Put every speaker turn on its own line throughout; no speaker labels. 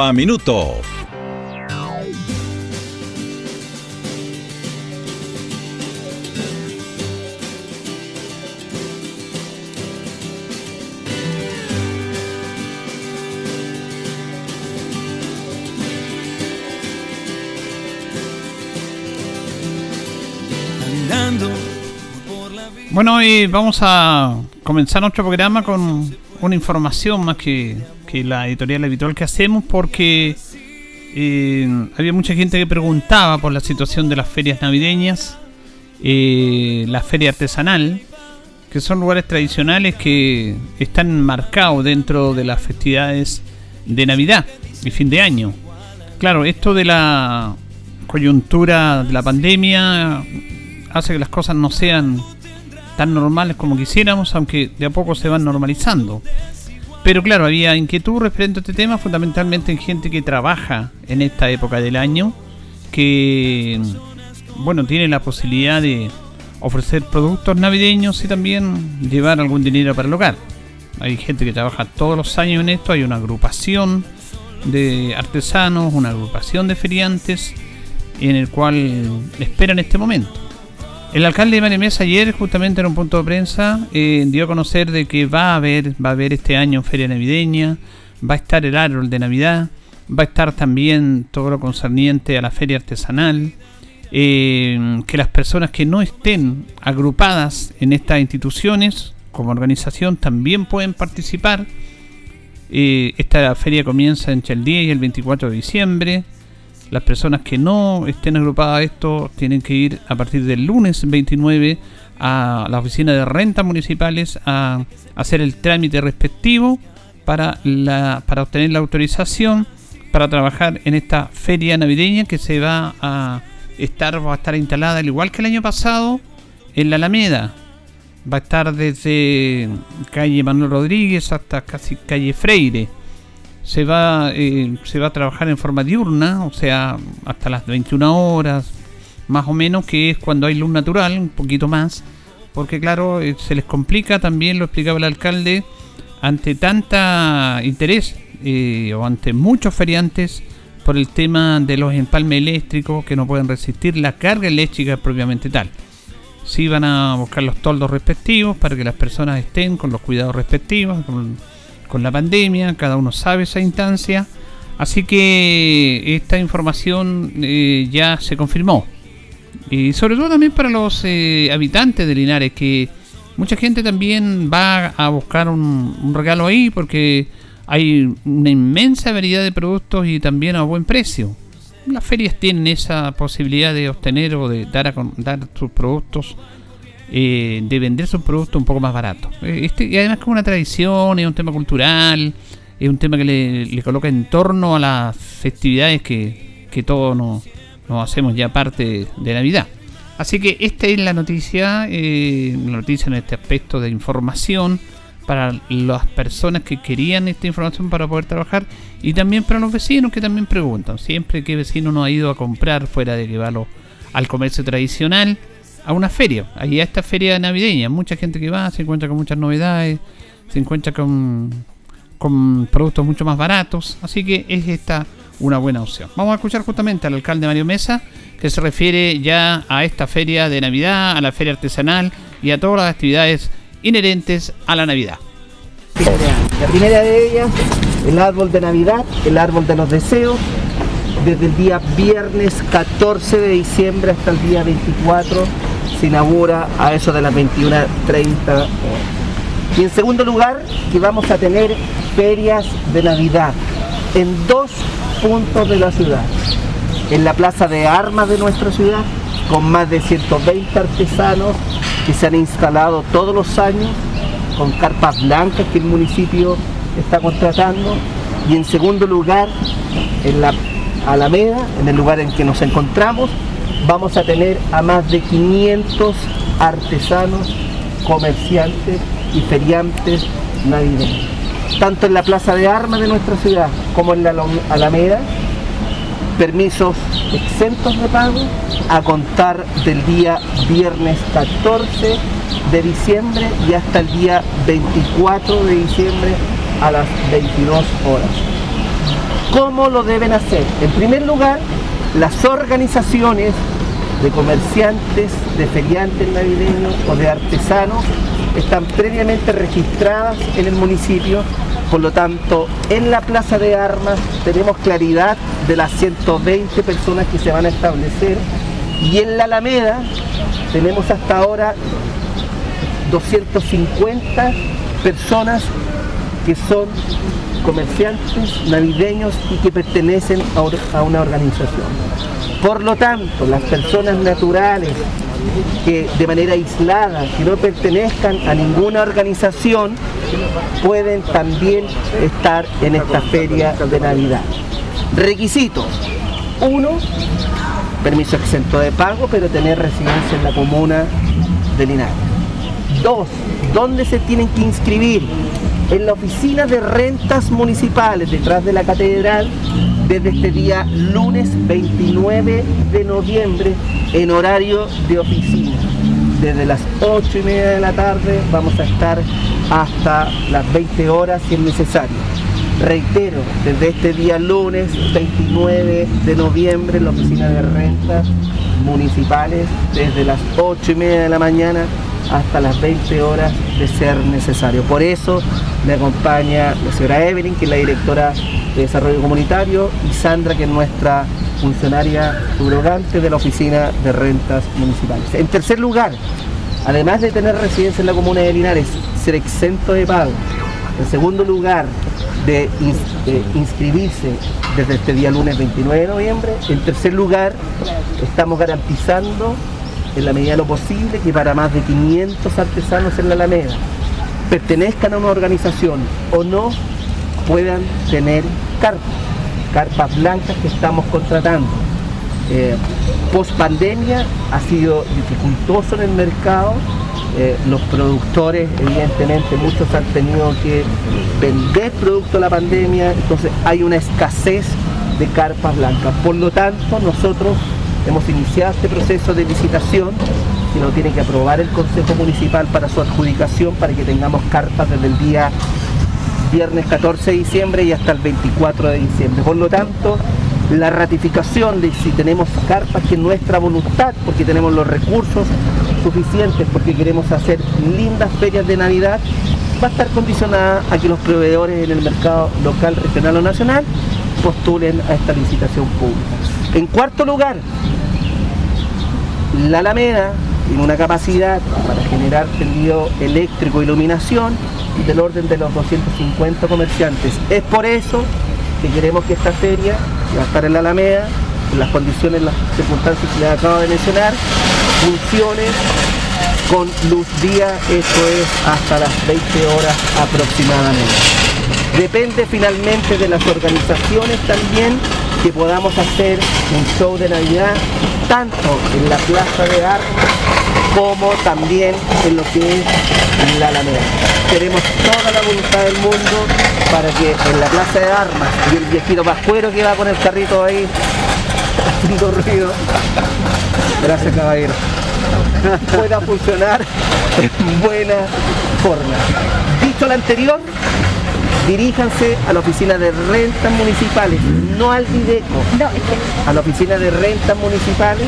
a Minuto.
Bueno, y vamos a comenzar nuestro programa con una información más que, la editorial habitual que hacemos porque eh, había mucha gente que preguntaba por la situación de las ferias navideñas, eh, la feria artesanal, que son lugares tradicionales que están marcados dentro de las festividades de Navidad y fin de año. Claro, esto de la coyuntura de la pandemia hace que las cosas no sean tan normales como quisiéramos, aunque de a poco se van normalizando. Pero claro, había inquietud referente a este tema, fundamentalmente en gente que trabaja en esta época del año, que bueno, tiene la posibilidad de ofrecer productos navideños y también llevar algún dinero para el hogar. Hay gente que trabaja todos los años en esto, hay una agrupación de artesanos, una agrupación de feriantes en el cual esperan este momento. El alcalde de Mesa ayer, justamente en un punto de prensa, eh, dio a conocer de que va a haber, va a haber este año feria navideña, va a estar el árbol de Navidad, va a estar también todo lo concerniente a la feria artesanal, eh, que las personas que no estén agrupadas en estas instituciones como organización también pueden participar. Eh, esta feria comienza entre el 10 y el 24 de diciembre. Las personas que no estén agrupadas a esto tienen que ir a partir del lunes 29 a la oficina de rentas municipales a hacer el trámite respectivo para, la, para obtener la autorización para trabajar en esta feria navideña que se va a estar, va a estar instalada al igual que el año pasado en la Alameda. Va a estar desde calle Manuel Rodríguez hasta casi calle Freire se va, eh, se va a trabajar en forma diurna, o sea, hasta las 21 horas, más o menos, que es cuando hay luz natural, un poquito más, porque claro, eh, se les complica también, lo explicaba el alcalde, ante tanta interés eh, o ante muchos feriantes por el tema de los empalmes eléctricos que no pueden resistir la carga eléctrica propiamente tal. Sí van a buscar los toldos respectivos para que las personas estén con los cuidados respectivos, con con la pandemia, cada uno sabe esa instancia, así que esta información eh, ya se confirmó. Y sobre todo también para los eh, habitantes de Linares, que mucha gente también va a buscar un, regalo ahí porque hay una inmensa variedad de productos y también a buen precio. Las ferias tienen esa posibilidad de obtener o de dar, a, dar sus productos eh, de vender sus productos un poco más baratos. Eh, este, y además como una tradición, es un tema cultural, es un tema que le, coloca en torno a las festividades que, que todos nos, hacemos ya parte de Navidad. Así que esta es la noticia, eh, la noticia en este aspecto de información para las personas que querían esta información para poder trabajar y también para los vecinos que también preguntan. Siempre que vecino no ha ido a comprar fuera de va al comercio tradicional, a una feria, ahí a esta feria navideña. Mucha gente que va se encuentra con muchas novedades, se encuentra con, con productos mucho más baratos, así que es esta una buena opción. Vamos a escuchar justamente al alcalde Mario Mesa, que se refiere ya a esta feria de Navidad, a la feria artesanal y a todas las actividades inherentes a la Navidad.
La primera de ellas, el árbol de Navidad, el árbol de los deseos, desde el día viernes 14 de diciembre hasta el día 24 se inaugura a eso de las 21.30 Y en segundo lugar, que vamos a tener ferias de Navidad en dos puntos de la ciudad. En la plaza de armas de nuestra ciudad, con más de 120 artesanos que se han instalado todos los años con carpas blancas que el municipio está contratando. Y en segundo lugar, en la Alameda, en el lugar en que nos encontramos, vamos a tener a más de 500 artesanos, comerciantes y feriantes navideños. Tanto en la Plaza de Armas de nuestra ciudad como en la Alameda, permisos exentos de pago a contar del día viernes 14 de diciembre y hasta el día 24 de diciembre a las 22 horas. ¿Cómo lo deben hacer? En primer lugar, las organizaciones de comerciantes, de feriantes navideños o de artesanos están previamente registradas en el municipio, por lo tanto en la plaza de armas tenemos claridad de las 120 personas que se van a establecer y en la Alameda tenemos hasta ahora 250 personas que son comerciantes navideños y que pertenecen a una organización. Por lo tanto, las personas naturales que de manera aislada, que no pertenezcan a ninguna organización, pueden también estar en esta feria de Navidad. Requisitos. Uno, permiso exento de pago, pero tener residencia en la comuna de Linares. Dos, ¿dónde se tienen que inscribir? En la oficina de rentas municipales, detrás de la catedral, desde este día lunes 29 de noviembre en horario de oficina. Desde las 8 y media de la tarde vamos a estar hasta las 20 horas si es necesario. Reitero, desde este día lunes 29 de noviembre en la oficina de rentas municipales, desde las 8 y media de la mañana hasta las 20 horas de ser necesario. Por eso me acompaña la señora Evelyn, que es la directora de Desarrollo Comunitario, y Sandra, que es nuestra funcionaria subrogante de la Oficina de Rentas Municipales. En tercer lugar, además de tener residencia en la comuna de Linares, ser exento de pago. En segundo lugar, de, inscribirse desde este día lunes 29 de noviembre. En tercer lugar, estamos garantizando en la medida de lo posible que para más de 500 artesanos en la Alameda pertenezcan a una organización o no puedan tener carpas, carpas blancas que estamos contratando. Eh, post pandemia ha sido dificultoso en el mercado, eh, los productores evidentemente muchos han tenido que vender producto de la pandemia, entonces hay una escasez de carpas blancas. Por lo tanto, nosotros hemos iniciado este proceso de licitación que lo tiene que aprobar el Consejo Municipal para su adjudicación para que tengamos carpas desde el día viernes 14 de diciembre y hasta el 24 de diciembre. Por lo tanto, la ratificación de si tenemos carpas que es nuestra voluntad, porque tenemos los recursos suficientes, porque queremos hacer lindas ferias de Navidad, va a estar condicionada a que los proveedores en el mercado local, regional o nacional postulen a esta licitación pública. En cuarto lugar, la Alameda tiene una capacidad para generar tendido eléctrico e iluminación del orden de los 250 comerciantes. Es por eso que queremos que esta feria, que va a estar en la Alameda, en las condiciones, las circunstancias que les acabo de mencionar, funcione con luz día, eso es hasta las 20 horas aproximadamente. Depende finalmente de las organizaciones también que podamos hacer un show de Navidad tanto en la Plaza de Armas como también en lo que es la Alameda. Tenemos toda la voluntad del mundo para que en la Plaza de Armas y el viejito pascuero que va con el carrito ahí haciendo ruido, gracias caballero, pueda funcionar en buena forma. Dicho lo anterior, diríjanse a la oficina de rentas municipales, no al Videco, a la oficina de rentas municipales,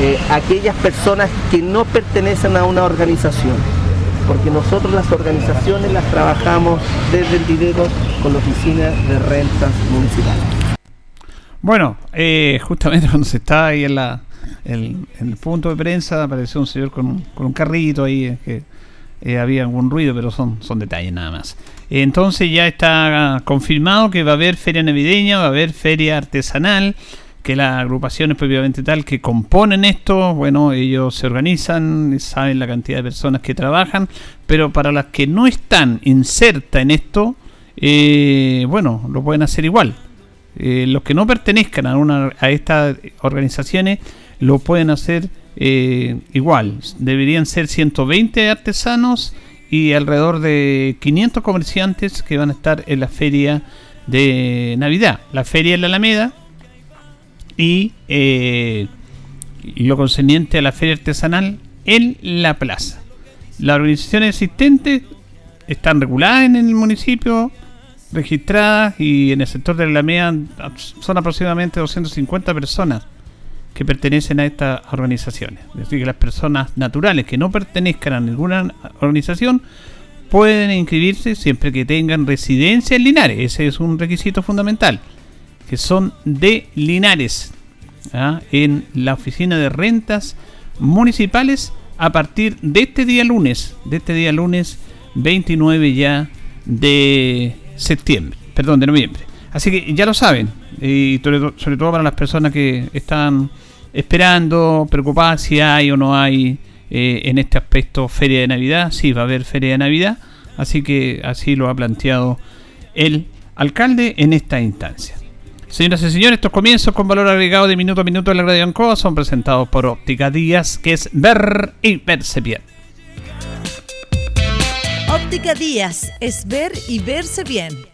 eh, aquellas personas que no pertenecen a una organización, porque nosotros las organizaciones las trabajamos desde el Videco con la oficina de rentas municipales.
Bueno, eh, justamente cuando se está ahí en, la, en, el punto de prensa apareció un señor con con un carrito ahí eh, que había algún ruido, pero son, son detalles nada más. Entonces ya está confirmado que va a haber feria navideña, va a haber feria artesanal, que las agrupaciones propiamente tal que componen esto, bueno, ellos se organizan, saben la cantidad de personas que trabajan, pero para las que no están insertas en esto, eh, bueno, lo pueden hacer igual. Eh, los que no pertenezcan a, una, a estas organizaciones lo pueden hacer eh, igual. Deberían ser 120 artesanos y alrededor de 500 comerciantes que van a estar en la feria de Navidad. La feria en la Alameda y eh, lo concerniente a la feria artesanal en la plaza. Las organizaciones existentes están reguladas en el municipio, registradas y en el sector de la Alameda son aproximadamente 250 personas que pertenecen a estas organizaciones. Es decir, que las personas naturales que no pertenezcan a ninguna organización pueden inscribirse siempre que tengan residencia en Linares. Ese es un requisito fundamental. Que son de Linares. ¿ah? En la oficina de rentas municipales a partir de este día lunes. De este día lunes 29 ya de septiembre. Perdón, de noviembre. Así que ya lo saben. Y sobre todo para las personas que están esperando, preocupadas si hay o no hay eh, en este aspecto feria de Navidad. Sí, va a haber feria de Navidad, así que así lo ha planteado el alcalde en esta instancia. Señoras y señores, estos comienzos con valor agregado de minuto a minuto en la Radio Ancoa son presentados por Óptica Díaz, que es ver y verse bien.
Óptica Díaz es ver y verse bien.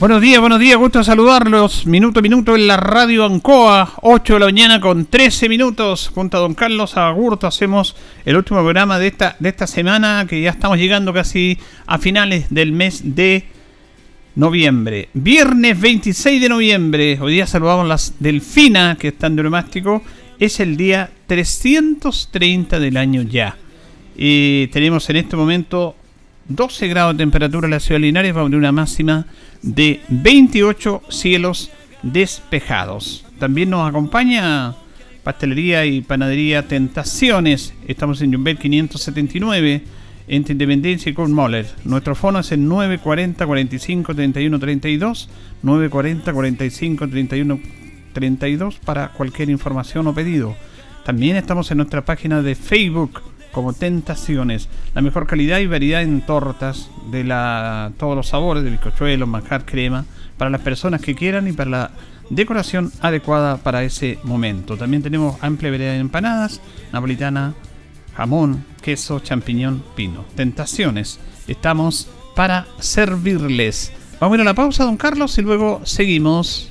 Buenos días, buenos días, gusto saludarlos. Minuto a minuto en la radio Ancoa, 8 de la mañana con 13 minutos. Junto a don Carlos Agurto hacemos el último programa de esta, de esta semana, que ya estamos llegando casi a finales del mes de noviembre. Viernes 26 de noviembre, hoy día saludamos las Delfina que están de neumático. Es el día 330 del año ya. Y tenemos en este momento 12 grados de temperatura en la ciudad de Linares, vamos a una máxima de 28 cielos despejados. También nos acompaña Pastelería y Panadería Tentaciones. Estamos en Jumbel 579 entre Independencia y Kurt Moller. Nuestro fono es el 940 45 31 32, 940 45 31 32 para cualquier información o pedido. También estamos en nuestra página de Facebook como Tentaciones. La mejor calidad y variedad en tortas de la, todos los sabores, de bizcochuelo, manjar, crema, para las personas que quieran y para la decoración adecuada para ese momento. También tenemos amplia variedad de empanadas, napolitana, jamón, queso, champiñón, pino. Tentaciones. Estamos para servirles. Vamos a ir a la pausa, don Carlos, y luego seguimos.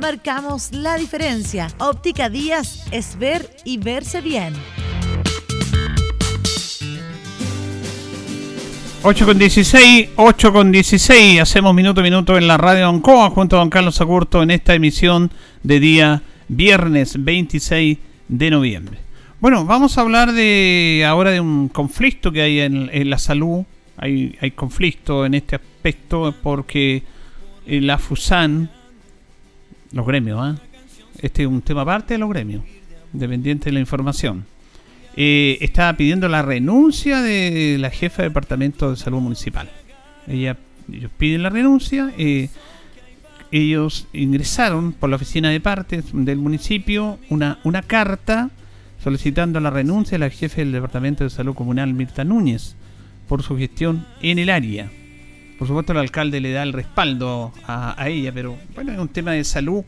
Marcamos la diferencia. Óptica Díaz es ver y verse bien.
8 con 16, 8 con 16, hacemos minuto a minuto en la radio Ancoa junto a don Carlos Agurto en esta emisión de día viernes 26 de noviembre. Bueno, vamos a hablar de ahora de un conflicto que hay en, la salud. Hay, hay conflicto en este aspecto porque eh, la FUSAN, los gremios, ¿ah? este es un tema aparte de los gremios, dependiente de la información, eh, está pidiendo la renuncia de la jefa de departamento de salud municipal. Ella, ellos piden la renuncia. Eh, ellos ingresaron por la oficina de partes del municipio una, una carta solicitando la renuncia de la jefa del Departamento de Salud Comunal, Mirta Núñez, por su gestión en el área. Por supuesto, el alcalde le da el respaldo a, ella, pero bueno, es un tema de salud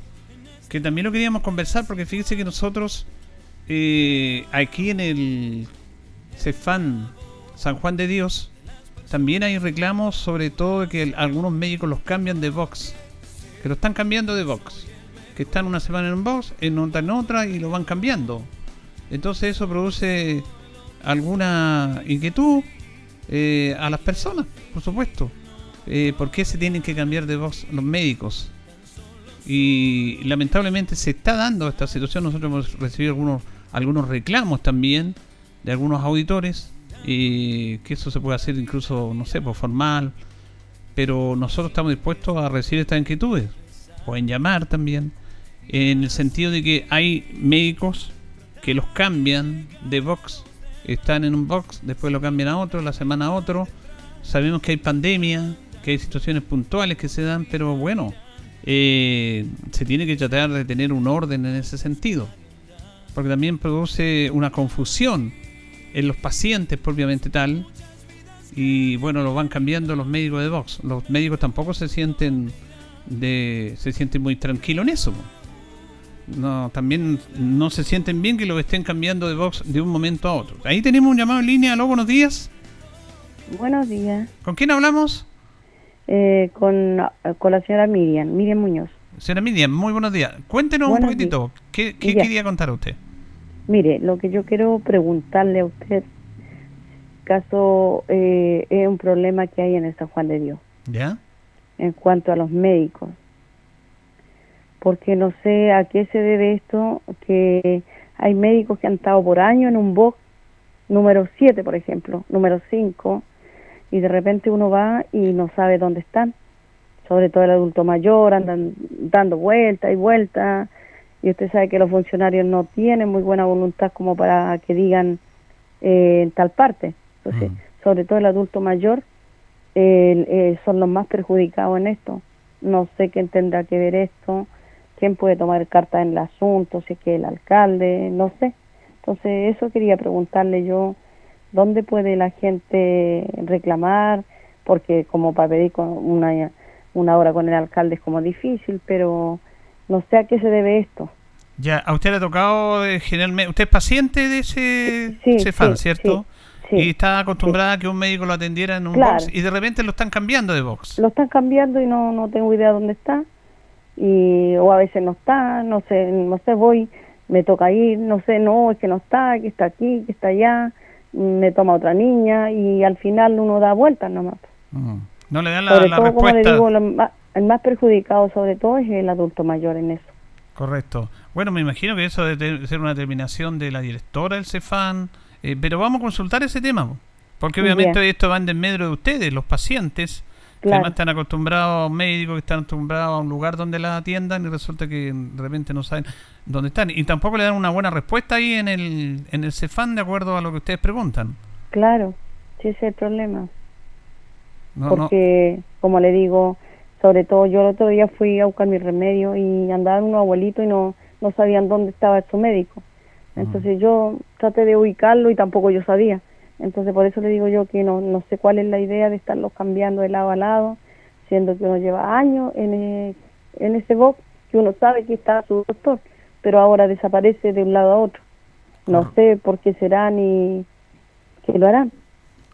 que también lo queríamos conversar porque fíjese que nosotros eh, aquí en el Cefán San Juan de Dios también hay reclamos sobre todo de que algunos médicos los cambian de box que lo están cambiando de box. Que están una semana en un box, en otra en otra y lo van cambiando. Entonces eso produce alguna inquietud eh, a las personas, por supuesto. Eh, ¿Por qué se tienen que cambiar de box los médicos? Y lamentablemente se está dando esta situación. Nosotros hemos recibido algunos, algunos reclamos también de algunos auditores. Y que eso se puede hacer incluso, no sé, por formal, pero nosotros estamos dispuestos a recibir estas inquietudes. Pueden llamar también, en el sentido de que hay médicos que los cambian de box, están en un box, después lo cambian a otro, la semana a otro. Sabemos que hay pandemia, que hay situaciones puntuales que se dan, pero bueno, eh, se tiene que tratar de tener un orden en ese sentido, porque también produce una confusión en los pacientes propiamente tal, y bueno, lo van cambiando los médicos de Vox. Los médicos tampoco se sienten de se sienten muy tranquilos en eso. No, también no se sienten bien que lo estén cambiando de Vox de un momento a otro. Ahí tenemos un llamado en línea. Aló, buenos días.
Buenos días.
¿Con quién hablamos?
Eh, con, con, la señora Miriam, Miriam Muñoz.
Señora Miriam, muy buenos días. Cuéntenos un poquitito, ¿qué, qué quería contar a usted?
Mire, lo que yo quiero preguntarle a usted caso eh, es un problema que hay en el San Juan de Dios.
¿Ya?
En cuanto a los médicos. Porque no sé a qué se debe esto, que hay médicos que han estado por años en un box número 7, por ejemplo, número 5, y de repente uno va y no sabe dónde están. Sobre todo el adulto mayor, andan dando vueltas y vueltas, y usted sabe que los funcionarios no tienen muy buena voluntad como para que digan eh, en tal parte. Entonces, mm. sobre todo el adulto mayor, eh, son los más perjudicados en esto. No sé quién tendrá que ver esto, quién puede tomar carta en el asunto, si es que el alcalde, no sé. Entonces, eso quería preguntarle yo, ¿dónde puede la gente reclamar? Porque como para pedir una, una hora con el alcalde es como difícil, pero no sé a qué se debe esto.
Ya, a usted le ha tocado eh, generalmente, usted es paciente de ese, sí, ¿cierto? Y está acostumbrada a que un médico lo atendiera en un box y de repente lo están cambiando de box.
Lo están cambiando y no, no tengo idea dónde está. Y, o a veces no está, no sé, no sé, voy, me toca ir, no sé, no, es que no está, que está aquí, que está allá, me toma otra niña y al final uno da vueltas nomás.
Mm. No le dan la, respuesta. Como le digo,
el más perjudicado sobre todo es el adulto mayor en eso.
Correcto. Bueno, me imagino que eso debe ser una determinación de la directora del CEFAN, eh, pero vamos a consultar ese tema, porque obviamente esto va en medio de ustedes, los pacientes, que además están acostumbrados a un médico, que están acostumbrados a un lugar donde la atiendan y resulta que de repente no saben dónde están. Y tampoco le dan una buena respuesta ahí en el, en el CEFAN de acuerdo a lo que ustedes preguntan.
Claro, sí ese es el problema. porque, como le digo, sobre todo yo el otro día fui a buscar mi remedio y andaban un abuelito y no, no sabían dónde estaba su médico. Entonces yo traté de ubicarlo y tampoco yo sabía. Entonces por eso le digo yo que no, no sé cuál es la idea de estarlos cambiando de lado a lado, siendo que uno lleva años en, e, en ese box, que uno sabe que está su doctor, pero ahora desaparece de un lado a otro. No sé por qué será ni qué lo harán.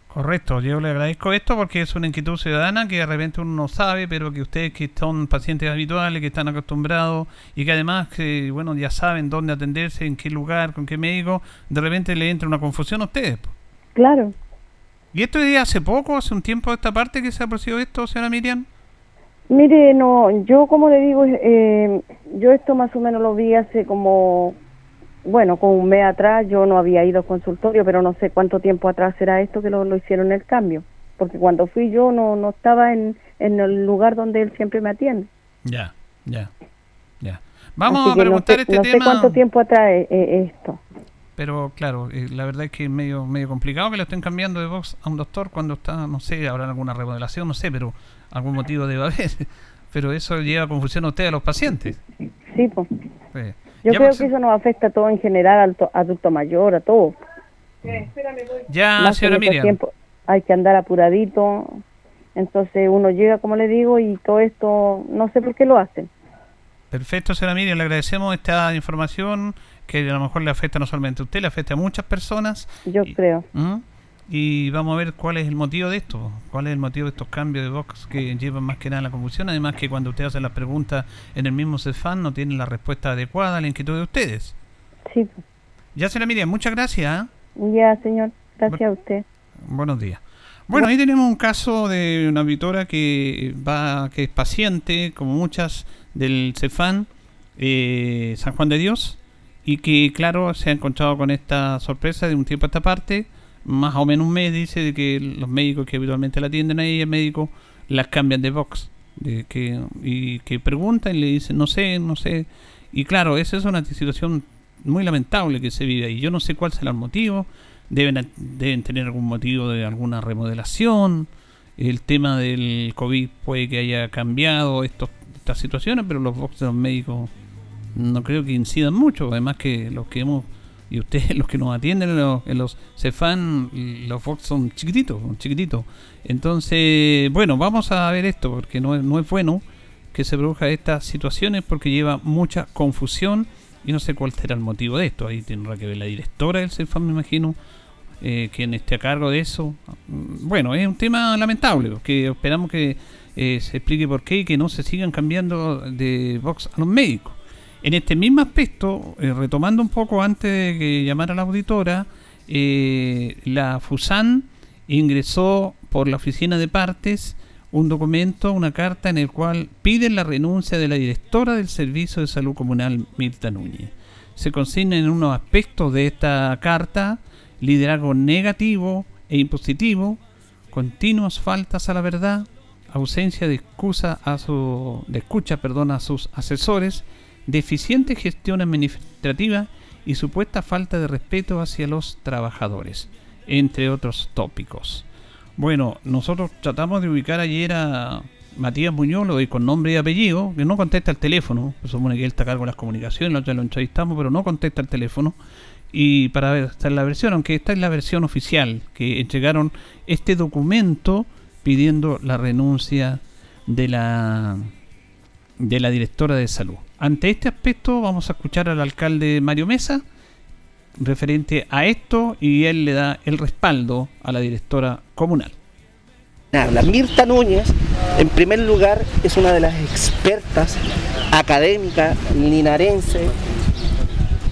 Correcto, yo le agradezco esto porque es una inquietud ciudadana que de repente uno no sabe, pero que ustedes que son pacientes habituales, que están acostumbrados y que además que bueno ya saben dónde atenderse, en qué lugar, con qué médico, de repente le entra una confusión a ustedes.
Claro.
¿Y esto de hace poco, hace un tiempo de esta parte que se ha producido esto, señora Miriam?
Mire, no, yo como le digo, eh, yo esto más o menos lo vi hace como bueno, con un mes atrás yo no había ido al consultorio, pero no sé cuánto tiempo atrás será esto que lo, lo hicieron el cambio. Porque cuando fui yo no, no estaba en, en el lugar donde él siempre me atiende.
Ya, ya, ya. Vamos
Así
a preguntar
no sé,
este
no sé
tema.
cuánto tiempo atrás es, es esto.
Pero claro, eh, la verdad es que es medio, medio complicado que lo estén cambiando de Vox a un doctor cuando está, no sé, habrá alguna remodelación, no sé, pero algún motivo debe haber. Pero eso lleva confusión a usted a los pacientes.
Sí, pues.
Eh,
Yo
ya,
creo que eso nos afecta a todo en general, al to- adulto mayor, a todos.
Ya,
Más que
señora Miriam.
tiempos hay que andar apuradito. Entonces uno llega, como le digo, y todo esto, no sé por qué lo hacen.
Perfecto, señora Miriam, le agradecemos esta información que a lo mejor le afecta no solamente a usted, le afecta a muchas personas.
Yo
Y-
creo.
¿Mm? Y vamos a ver cuál es el motivo de esto, cuál es el motivo de estos cambios de Vox que llevan más que nada a la confusión. Además que cuando usted hace las preguntas en el mismo CEFAN no tienen la respuesta adecuada a la inquietud de ustedes.
Sí.
Ya, señora Miriam, muchas gracias. ¿ah?
ya, señor. Gracias a usted.
Buenos días. Bueno, ahí tenemos un caso de una auditora que va, que es paciente, como muchas del CEFAN, eh, San Juan de Dios, y que, claro, se ha encontrado con esta sorpresa de un tiempo a esta parte, más o menos un mes, dice, de que los médicos que habitualmente la atienden ahí, el médico, las cambian de box, de que, y que preguntan y le dicen, no sé, no sé. Y claro, esa es una situación muy lamentable que se vive ahí. Yo no sé cuál será el motivo, deben, deben tener algún motivo de alguna remodelación. El tema del COVID puede que haya cambiado estos, estas situaciones, pero los box de los médicos no creo que incidan mucho. Además que los que hemos, y ustedes los que nos atienden en los, en los Cefan, los box son chiquititos, son chiquititos. Entonces, bueno, vamos a ver esto, porque no es, no es bueno que se produzca estas situaciones porque lleva mucha confusión y no sé cuál será el motivo de esto. Ahí tendrá que ver la directora del CEFAM, me imagino, eh, quien esté a cargo de eso. Bueno, es un tema lamentable, que esperamos que eh, se explique por qué y que no se sigan cambiando de box a los médicos. En este mismo aspecto, eh, retomando un poco antes de que llamara la auditora, eh, la FUSAN ingresó por la oficina de partes un documento, una carta en el cual piden la renuncia de la directora del Servicio de Salud Comunal, Mirta Núñez. Se consignan en unos aspectos de esta carta liderazgo negativo e impositivo, continuas faltas a la verdad, ausencia de excusa a su, de escucha perdón, a sus asesores, deficiente gestión administrativa y supuesta falta de respeto hacia los trabajadores, entre otros tópicos. Bueno, nosotros tratamos de ubicar ayer a Matías Muñoz, lo doy con nombre y apellido, que no contesta el teléfono, se supone que él está a cargo de las comunicaciones, nosotros lo entrevistamos, pero no contesta el teléfono. Y para ver, esta es la versión, aunque esta es la versión oficial, que entregaron este documento pidiendo la renuncia de la de la directora de salud. Ante este aspecto vamos a escuchar al alcalde Mario Mesa referente a esto y él le da el respaldo a la directora comunal.
La Mirta Núñez, en primer lugar, es una de las expertas académicas linarense,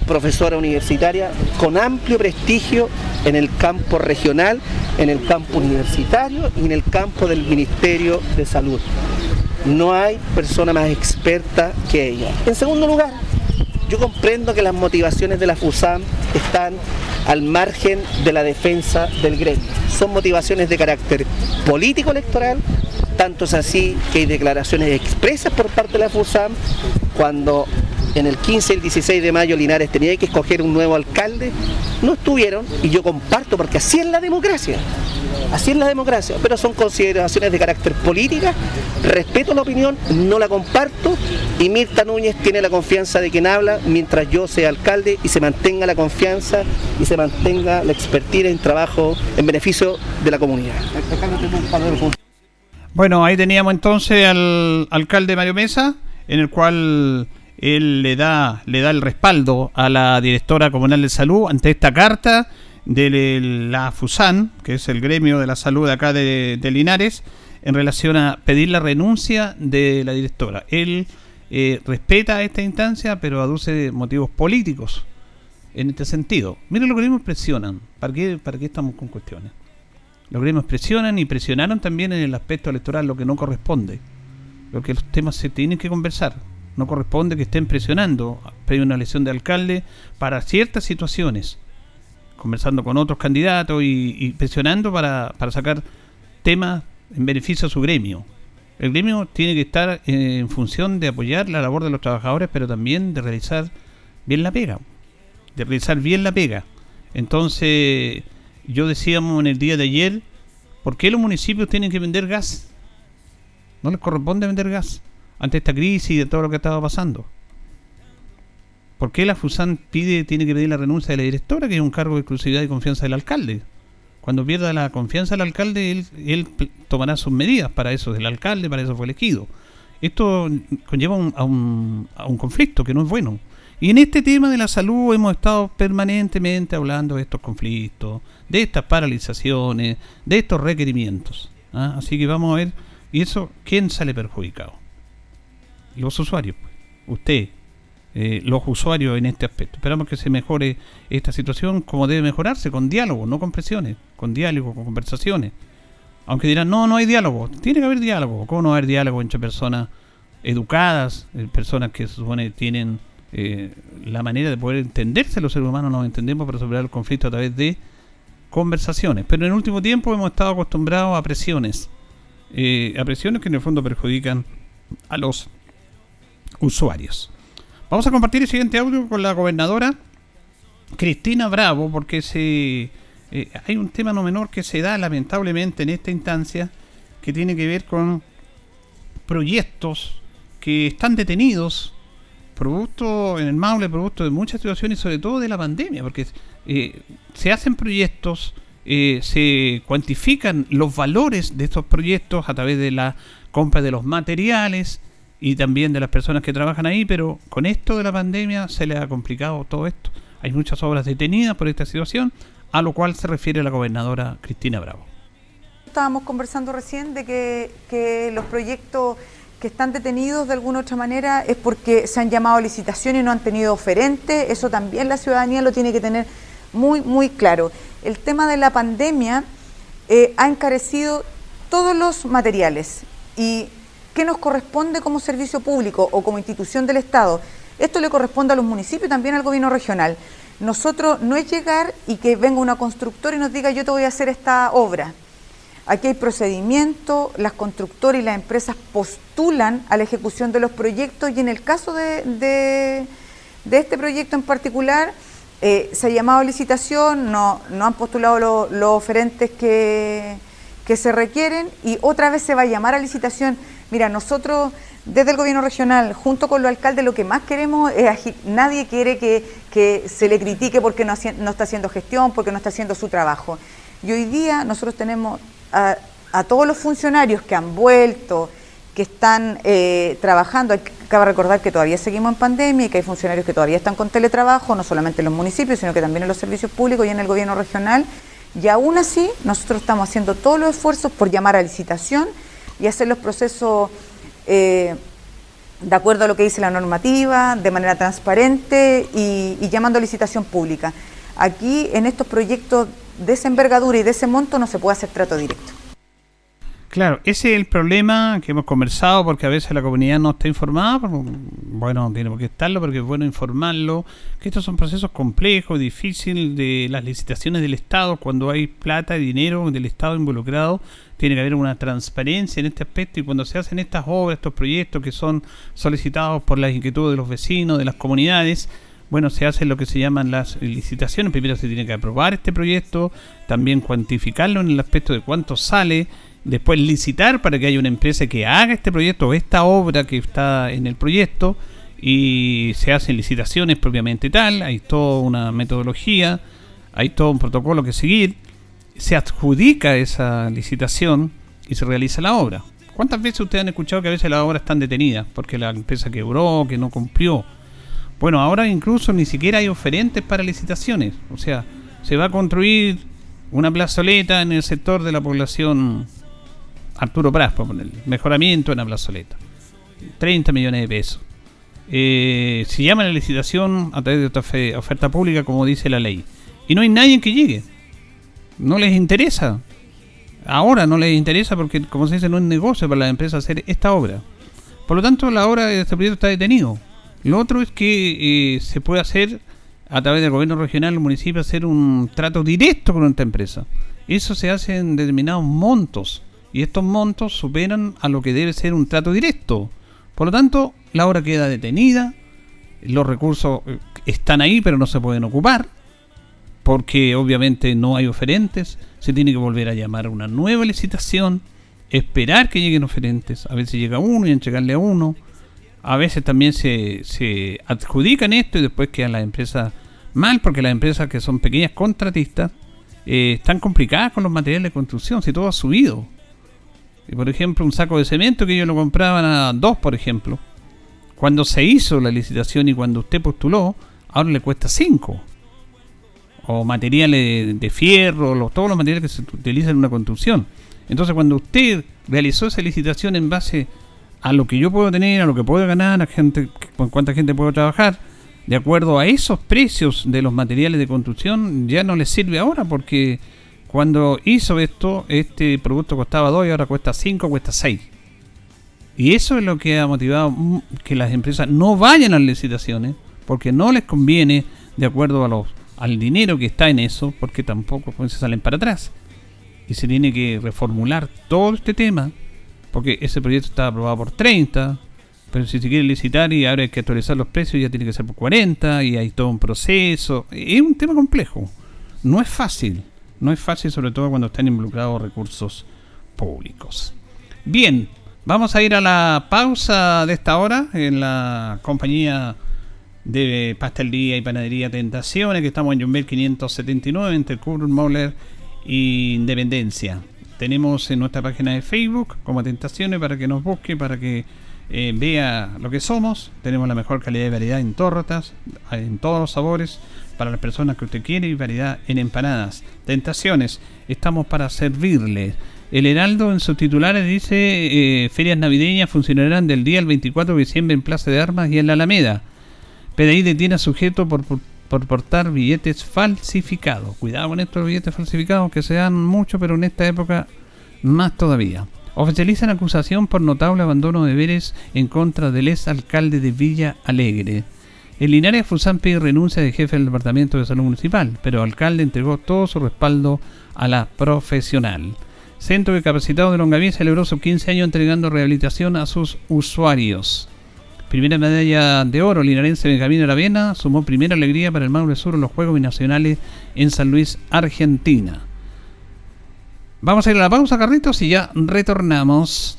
profesora universitaria, con amplio prestigio en el campo regional, en el campo universitario y en el campo del Ministerio de Salud. No hay persona más experta que ella. En segundo lugar, yo comprendo que las motivaciones de la FUSAM están al margen de la defensa del gremio. Son motivaciones de carácter político electoral, tanto es así que hay declaraciones expresas por parte de la FUSAM cuando en el 15 y el 16 de mayo Linares tenía que escoger un nuevo alcalde, no estuvieron y yo comparto porque así es la democracia. Así es la democracia, pero son consideraciones de carácter política, respeto la opinión, no la comparto y Mirta Núñez tiene la confianza de quien habla mientras yo sea alcalde y se mantenga la confianza y se mantenga la expertise en trabajo en beneficio de la comunidad.
Bueno, ahí teníamos entonces al alcalde Mario Mesa, en el cual él le da, le da el respaldo a la directora comunal de salud ante esta carta de la FUSAN, que es el gremio de la salud acá de, de Linares, en relación a pedir la renuncia de la directora. Él eh, respeta esta instancia, pero aduce motivos políticos en este sentido. Miren, los gremios presionan. ¿Para qué, ¿Para qué estamos con cuestiones? Los gremios presionan y presionaron también en el aspecto electoral, lo que no corresponde. Lo que los temas se tienen que conversar. No corresponde que estén presionando pedí una elección de alcalde para ciertas situaciones, conversando con otros candidatos y, presionando para, para sacar temas en beneficio a su gremio. El gremio tiene que estar en función de apoyar la labor de los trabajadores, pero también de realizar bien la pega. De realizar bien la pega. Entonces, yo decíamos en el día de ayer, ¿por qué los municipios tienen que vender gas? No les corresponde vender gas ante esta crisis y de todo lo que estaba pasando. ¿Por qué la FUSAN pide, tiene que pedir la renuncia de la directora, que es un cargo de exclusividad y confianza del alcalde? Cuando pierda la confianza del alcalde, él, tomará sus medidas para eso, del alcalde, para eso fue elegido. Esto conlleva a, un, a un conflicto que no es bueno. Y en este tema de la salud hemos estado permanentemente hablando de estos conflictos, de estas paralizaciones, de estos requerimientos. ¿ah? Así que vamos a ver, ¿y eso quién sale perjudicado? Los usuarios, pues. usted, eh, los usuarios en este aspecto. Esperamos que se mejore esta situación como debe mejorarse, con diálogo, no con presiones, con diálogo, con conversaciones. Aunque dirán, no, no hay diálogo. Tiene que haber diálogo. ¿Cómo no haber diálogo entre personas educadas, eh, personas que se supone tienen eh, la manera de poder entenderse? Los seres humanos nos entendemos para superar el conflicto a través de conversaciones. Pero en el último tiempo hemos estado acostumbrados a presiones. a presiones que en el fondo perjudican a los usuarios. Vamos a compartir el siguiente audio con la gobernadora Cristina Bravo, porque se, eh, hay un tema no menor que se da lamentablemente en esta instancia que tiene que ver con proyectos que están detenidos, producto en el Maule, producto de muchas situaciones, sobre todo de la pandemia, porque eh, se hacen proyectos, eh, se cuantifican los valores de estos proyectos a través de la compra de los materiales, y también de las personas que trabajan ahí, pero con esto de la pandemia se le ha complicado todo esto. Hay muchas obras detenidas por esta situación, a lo cual se refiere la gobernadora Cristina Bravo.
Estábamos conversando recién de que, que los proyectos que están detenidos de alguna otra manera es porque se han llamado a licitación y no han tenido oferente. Eso también la ciudadanía lo tiene que tener muy, muy claro. El tema de la pandemia eh, ha encarecido todos los materiales y qué nos corresponde como servicio público o como institución del Estado. Esto le corresponde a los municipios y también al gobierno regional. Nosotros no es llegar y que venga una constructora y nos diga yo te voy a hacer esta obra. Aquí hay procedimiento, las constructoras y las empresas postulan a la ejecución de los proyectos y en el caso de, este proyecto en particular eh, se ha llamado licitación, no, no han postulado los oferentes que, que se requieren y otra vez se va a llamar a licitación Mira, nosotros desde el gobierno regional, junto con los alcaldes, lo que más queremos es nadie quiere que, se le critique porque no, está haciendo gestión, porque no está haciendo su trabajo. Y hoy día nosotros tenemos a, todos los funcionarios que han vuelto, que están eh, trabajando. Cabe recordar que todavía seguimos en pandemia y que hay funcionarios que todavía están con teletrabajo, no solamente en los municipios, sino que también en los servicios públicos y en el gobierno regional. Y aún así, nosotros estamos haciendo todos los esfuerzos por llamar a licitación y hacer los procesos eh, de acuerdo a lo que dice la normativa, de manera transparente y, y, llamando a licitación pública. Aquí, en estos proyectos de esa envergadura y de ese monto, no se puede hacer trato directo.
Claro, ese es el problema que hemos conversado porque a veces la comunidad no está informada. Bueno, tenemos que estarlo porque es bueno informarlo. Que estos son procesos complejos, difíciles de las licitaciones del Estado. Cuando hay plata y dinero del Estado involucrado, tiene que haber una transparencia en este aspecto. Y cuando se hacen estas obras, estos proyectos que son solicitados por las inquietudes de los vecinos, de las comunidades, bueno, se hacen lo que se llaman las licitaciones. Primero se tiene que aprobar este proyecto, también cuantificarlo en el aspecto de cuánto sale después licitar para que haya una empresa que haga este proyecto o esta obra que está en el proyecto y se hacen licitaciones propiamente tal, hay toda una metodología, hay todo un protocolo que seguir, se adjudica esa licitación y se realiza la obra. ¿Cuántas veces ustedes han escuchado que a veces las obras están detenidas porque la empresa quebró, que no cumplió? Bueno, ahora incluso ni siquiera hay oferentes para licitaciones, o sea, se va a construir una plazoleta en el sector de la población Arturo Pras, por ponerle. Mejoramiento en la plazoleta. 30 millones de pesos. Eh, se llama la licitación a través de otra oferta pública, como dice la ley. Y no hay nadie que llegue. No les interesa. Ahora no les interesa porque, como se dice, no es negocio para la empresa hacer esta obra. Por lo tanto, la obra de este proyecto está detenido. Lo otro es que eh, se puede hacer a través del gobierno regional, el municipio, hacer un trato directo con esta empresa. Eso se hace en determinados montos y estos montos superan a lo que debe ser un trato directo. Por lo tanto, la obra queda detenida, los recursos eh, están ahí pero no se pueden ocupar porque obviamente no hay oferentes, se tiene que volver a llamar a una nueva licitación, esperar que lleguen oferentes, a veces llega uno y entregarle a uno, a veces también se, se adjudican esto y después quedan las empresas mal porque las empresas que son pequeñas contratistas eh, están complicadas con los materiales de construcción, si todo ha subido. Por ejemplo, un saco de cemento que ellos lo compraban a dos, por ejemplo, cuando se hizo la licitación y cuando usted postuló, ahora le cuesta cinco o materiales de fierro, todos los materiales que se utilizan en una construcción. Entonces, cuando usted realizó esa licitación en base a lo que yo puedo tener, a lo que puedo ganar, a gente, con cuánta gente puedo trabajar, de acuerdo a esos precios de los materiales de construcción, ya no le sirve ahora porque cuando hizo esto, este producto costaba 2 y ahora cuesta 5, cuesta 6. Y eso es lo que ha motivado que las empresas no vayan a las licitaciones porque no les conviene de acuerdo a los al dinero que está en eso, porque tampoco pues, se salen para atrás. Y se tiene que reformular todo este tema, porque ese proyecto está aprobado por 30, pero si se quiere licitar y ahora hay que actualizar los precios, ya tiene que ser por 40 y hay todo un proceso. Es un tema complejo. No es fácil. No es fácil, sobre todo cuando están involucrados recursos públicos. Bien, vamos a ir a la pausa de esta hora en la compañía de pastelería y panadería Tentaciones, que estamos en Jumbel 579 entre Kurt Moller y Independencia. Tenemos en nuestra página de Facebook como Tentaciones para que nos busque, para que eh, vea lo que somos. Tenemos la mejor calidad de variedad en tortas, en todos los sabores, para las personas que usted quiere y variedad en empanadas. Tentaciones, estamos para servirle. El Heraldo en sus titulares dice eh, ferias navideñas funcionarán del día al 24 de diciembre en Plaza de Armas y en la Alameda. PDI detiene a sujeto por, portar billetes falsificados. Cuidado con estos billetes falsificados, que se dan mucho, pero en esta época más todavía. Oficializan acusación por notable abandono de deberes en contra del ex alcalde de Villa Alegre. El Linares Fusan pide renuncia de jefe del Departamento de Salud Municipal, pero el alcalde entregó todo su respaldo a la profesional. Centro de Capacitado de Longaví celebró sus 15 años entregando rehabilitación a sus usuarios. Primera medalla de oro, linarense Benjamín Aravena sumó primera alegría para el Maule Sur en los Juegos Binacionales en San Luis, Argentina. Vamos a ir a la pausa, Carritos, y ya retornamos.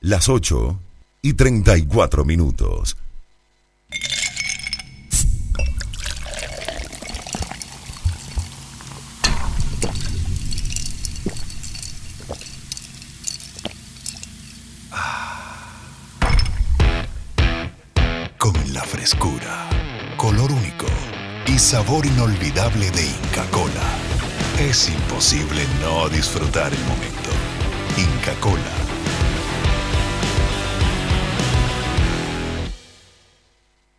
Las 8 y 34 minutos. frescura, color único y sabor inolvidable de Inca Cola. Es imposible no disfrutar el momento. Inca Cola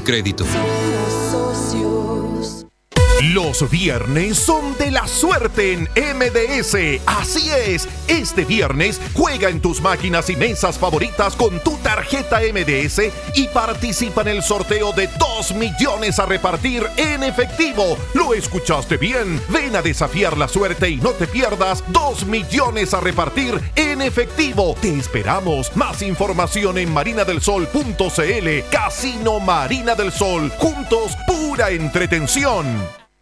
Crédito.
Los viernes son de la suerte en MDS. Así es, este viernes juega en tus máquinas y mesas favoritas con tu tarjeta MDS y participa en el sorteo de 2 millones a repartir en efectivo. ¿Lo escuchaste bien? Ven a desafiar la suerte y no te pierdas 2 millones a repartir en efectivo. Te esperamos. Más información en marinadelsol.cl. Casino Marina del Sol. Juntos, pura entretención.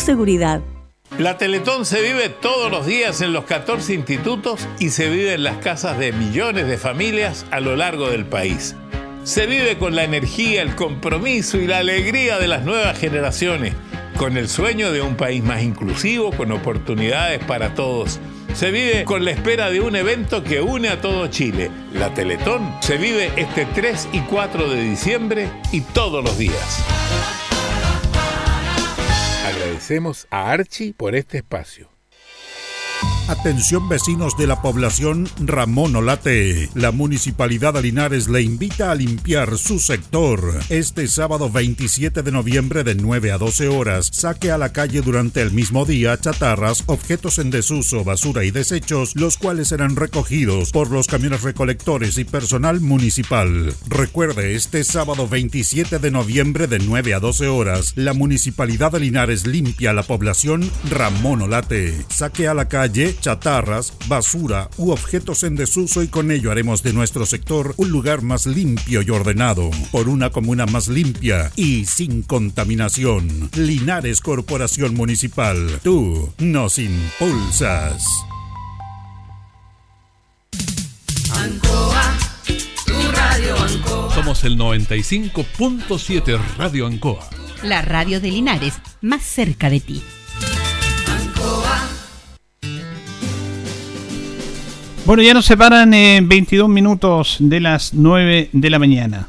seguridad.
La Teletón se vive todos los días en los 14 institutos y se vive en las casas de millones de familias a lo largo del país. Se vive con la energía, el compromiso y la alegría de las nuevas generaciones, con el sueño de un país más inclusivo, con oportunidades para todos. Se vive con la espera de un evento que une a todo Chile. La Teletón se vive este 3 y 4 de diciembre y todos los días. Agradecemos a Archie por este espacio.
Atención vecinos de la población Ramón Olate. La Municipalidad de Linares le invita a limpiar su sector. Este sábado 27 de noviembre de 9 a 12 horas, saque a la calle durante el mismo día chatarras, objetos en desuso, basura y desechos, los cuales serán recogidos por los camiones recolectores y personal municipal. Recuerde, este sábado 27 de noviembre de 9 a 12 horas, la Municipalidad de Linares limpia la población Ramón Olate. Saque a la calle chatarras, basura u objetos en desuso y con ello haremos de nuestro sector un lugar más limpio y ordenado, por una comuna más limpia y sin contaminación. Linares Corporación Municipal, tú nos impulsas.
Ancoa, tu radio Ancoa.
Somos el 95.7 Radio Ancoa.
La radio de Linares, más cerca de ti.
Bueno, ya nos separan eh, 22 minutos de las 9 de la mañana.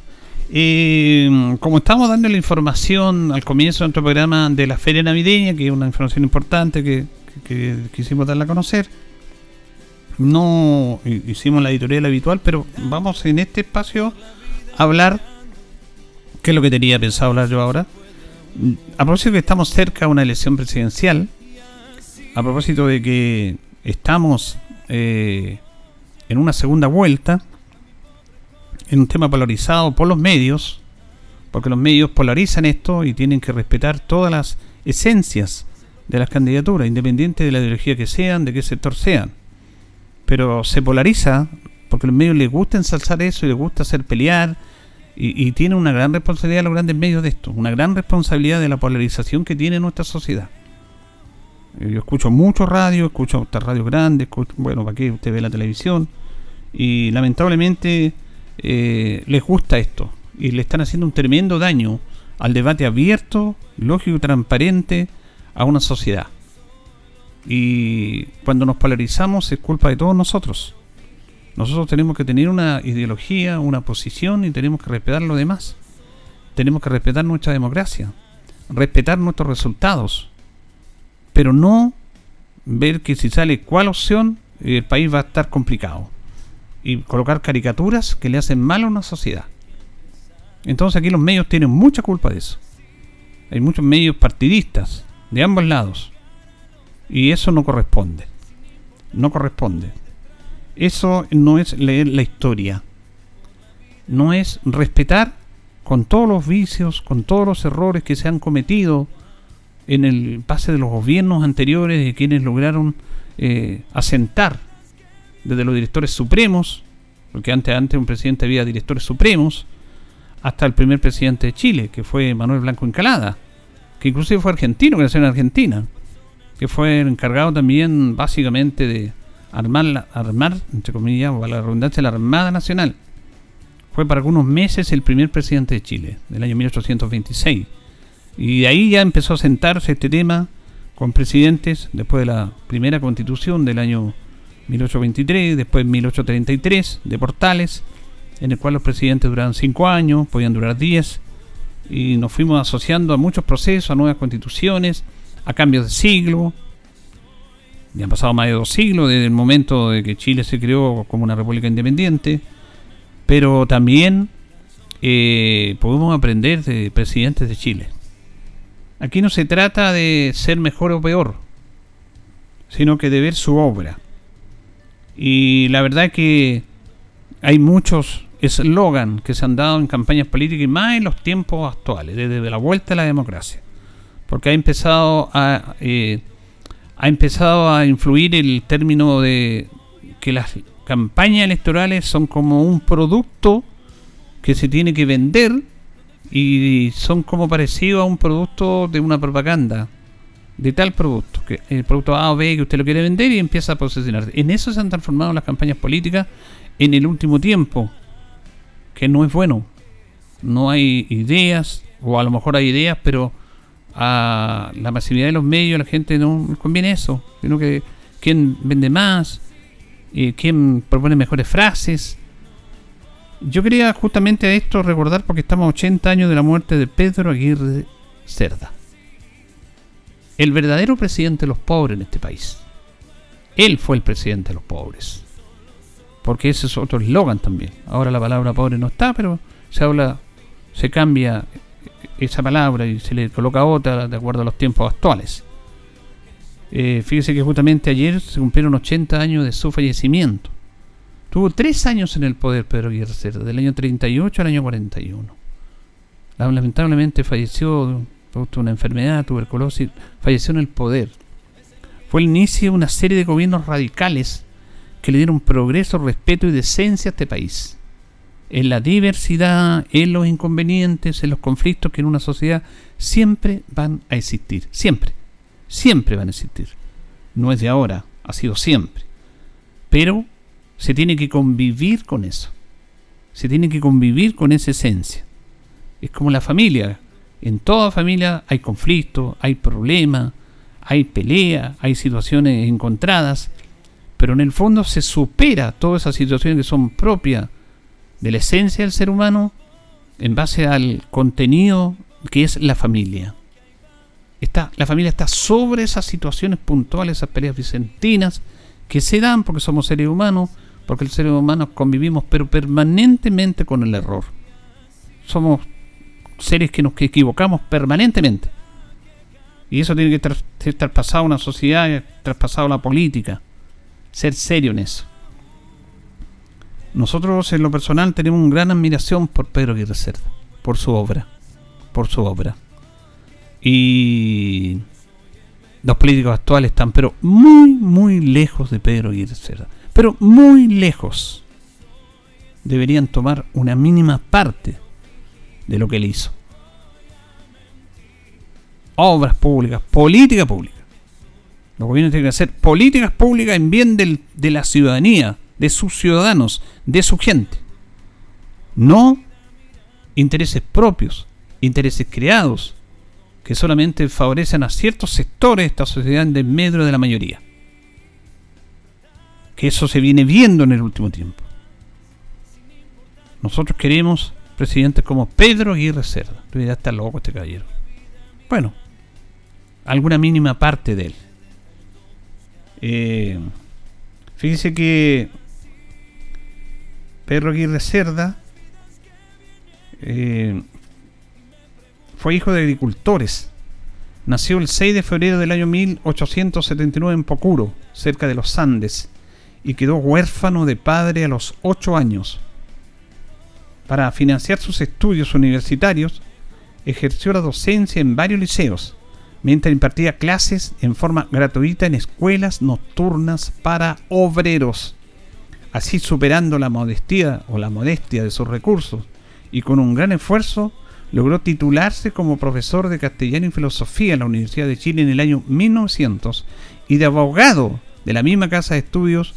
Eh, como estamos dando la información al comienzo de nuestro programa de la Feria Navideña, que es una información importante que, quisimos darla a conocer, no hi- hicimos la editorial habitual, pero vamos en este espacio a hablar, que es lo que tenía pensado hablar yo ahora, a propósito de que estamos cerca de una elección presidencial, a propósito de que estamos eh, en una segunda vuelta, en un tema polarizado por los medios, porque los medios polarizan esto y tienen que respetar todas las esencias de las candidaturas, independiente de la ideología que sean, de qué sector sean. Pero se polariza porque los medios les gusta ensalzar eso y les gusta hacer pelear y, y tienen una gran responsabilidad los grandes medios de esto, una gran responsabilidad de la polarización que tiene nuestra sociedad. Eh, Yo escucho mucho radio, escucho estas radios grandes, bueno, para qué usted ve la televisión, y lamentablemente eh, les gusta esto, y le están haciendo un tremendo daño al debate abierto, lógico y transparente a una sociedad. Y cuando nos polarizamos es culpa de todos nosotros. Nosotros tenemos que tener una ideología, una posición y tenemos que respetar lo demás. Tenemos que respetar nuestra democracia, respetar nuestros resultados, pero no ver que si sale cuál opción el país va a estar complicado y colocar caricaturas que le hacen mal a una sociedad. Entonces aquí los medios tienen mucha culpa de eso. Hay muchos medios partidistas de ambos lados y eso no corresponde. No corresponde. Eso no es leer la historia. No es respetar con todos los vicios, con todos los errores que se han cometido en el pase de los gobiernos anteriores de quienes lograron eh, asentar desde los directores supremos, porque antes, antes un presidente había directores supremos, hasta el primer presidente de Chile, que fue Manuel Blanco Encalada, que inclusive fue argentino, que nació en Argentina, que fue el encargado también básicamente de armar, la- armar entre comillas, o la redundancia, la Armada Nacional. Fue para algunos meses el primer presidente de Chile, del año 1826. Y de ahí ya empezó a sentarse este tema con presidentes después de la primera constitución del año 1823, después 1833 de Portales, en el cual los presidentes duraban cinco años, podían durar 10, y nos fuimos asociando a muchos procesos, a nuevas constituciones, a cambios de siglo. Ya han pasado más de dos siglos desde el momento de que Chile se creó como una república independiente, pero también eh, podemos aprender de presidentes de Chile. Aquí no se trata de ser mejor o peor, sino que de ver su obra. Y la verdad que hay muchos eslogan que se han dado en campañas políticas y más en los tiempos actuales, desde la vuelta a la democracia. Porque ha empezado a, eh, ha empezado a influir el término de que las campañas electorales son como un producto que se tiene que vender y son como parecido a un producto de una propaganda de tal producto, que el producto A o B que usted lo quiere vender y empieza a posicionar. En eso se han transformado las campañas políticas en el último tiempo que no es bueno. No hay ideas, o a lo mejor hay ideas, pero a la masividad de los medios, la gente no conviene eso, sino que quién vende más, eh, quién propone mejores frases. Yo quería justamente a esto recordar porque estamos a 80 años de la muerte de Pedro Aguirre Cerda. El verdadero presidente de los pobres en este país. Él fue el presidente de los pobres porque ese es otro eslogan también. Ahora la palabra pobre no está, pero se habla, se cambia esa palabra y se le coloca otra de acuerdo a los tiempos actuales. Eh, fíjese que justamente ayer se cumplieron 80 años de su fallecimiento. Tuvo tres años en el poder Pedro Aguirre del año 38 al año 41. Lamentablemente falleció producto de una enfermedad, tuberculosis, falleció en el poder. Fue el inicio de una serie de gobiernos radicales que le dieron progreso, respeto y decencia a este país. En la diversidad, en los inconvenientes, en los conflictos que en una sociedad siempre van a existir. Siempre. Siempre van a existir. No es de ahora, ha sido siempre. Pero se tiene que convivir con eso. Se tiene que convivir con esa esencia. Es como la familia. En toda familia hay conflictos, hay problemas, hay pelea, hay situaciones encontradas pero en el fondo se supera todas esas situaciones que son propias de la esencia del ser humano en base al contenido que es la familia. Está, la familia está sobre esas situaciones puntuales, esas peleas vicentinas que se dan porque somos seres humanos, porque el ser humano convivimos, pero permanentemente con el error. Somos seres que nos equivocamos permanentemente. Y eso tiene que estar traspasado a una sociedad, traspasado a la política ser serio en eso. Nosotros en lo personal tenemos una gran admiración por Pedro Aguirre Cerda, por su obra, por su obra. Y los políticos actuales están pero muy, muy lejos de Pedro Aguirre Cerda, pero muy lejos. Deberían tomar una mínima parte de lo que él hizo. Obras públicas, política pública. Los gobiernos tienen que hacer políticas públicas en bien de la ciudadanía, de sus ciudadanos, de su gente. No intereses propios, intereses creados, que solamente favorecen a ciertos sectores de esta sociedad en medio de la mayoría. Que eso se viene viendo en el último tiempo. Nosotros queremos presidentes como Pedro Aguirre Cerda. Debería estar loco este caballero. Bueno, alguna mínima parte de él. Eh, que Pedro Aguirre Cerda eh, fue hijo de agricultores. Nació el 6 de febrero del año 1879 en Pocuro, cerca de los Andes, y quedó huérfano de padre a los 8 años. Para financiar sus estudios universitarios, ejerció la docencia en varios liceos, mientras impartía clases en forma gratuita en escuelas nocturnas para obreros, así superando la modestia o la modestia de sus recursos y con un gran esfuerzo logró titularse como profesor de castellano y filosofía en la Universidad de Chile en el año 1900 y de abogado de la misma casa de estudios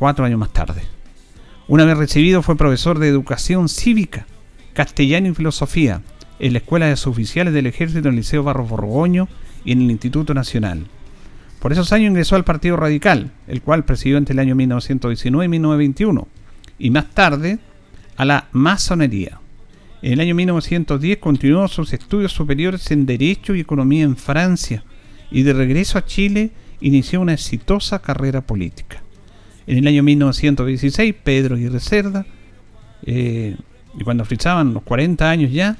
cuatro años más tarde. Una vez recibido fue profesor de educación cívica, castellano y filosofía en la Escuela de Oficiales del Ejército en el Liceo Barros Borgoño y en el Instituto Nacional. Por esos años ingresó al Partido Radical, el cual presidió entre el año 1919 y 1921, y más tarde a la masonería. En el año 1910 continuó sus estudios superiores en Derecho y Economía en Francia, y de regreso a Chile inició una exitosa carrera política. En el año 1916, Pedro Aguirre Cerda, eh, y cuando frisaban los 40 años ya,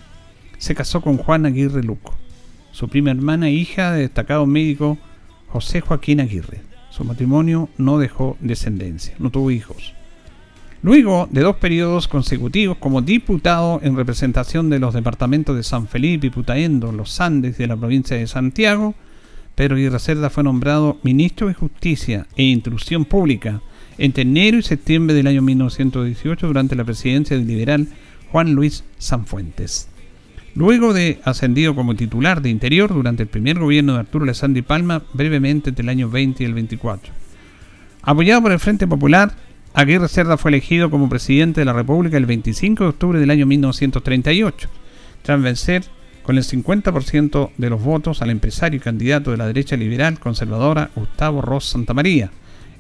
se casó con Juan Aguirre Luco su prima hermana e hija de destacado médico José Joaquín Aguirre. Su matrimonio no dejó descendencia, no tuvo hijos. Luego de dos periodos consecutivos como diputado en representación de los departamentos de San Felipe y Putaendo, los Andes de la provincia de Santiago, Pedro Aguirre Cerda fue nombrado ministro de Justicia e Instrucción Pública entre enero y septiembre del año 1918 durante la presidencia del liberal Juan Luis Sanfuentes. Luego de ascendido como titular de Interior durante el primer gobierno de Arturo Alessandri Palma, brevemente entre el año 20 y el 24. Apoyado por el Frente Popular, Aguirre Cerda fue elegido como presidente de la República el 25 de octubre del año 1938, tras vencer con el 50% de los votos al empresario y candidato de la derecha liberal conservadora Gustavo Ross Santamaría,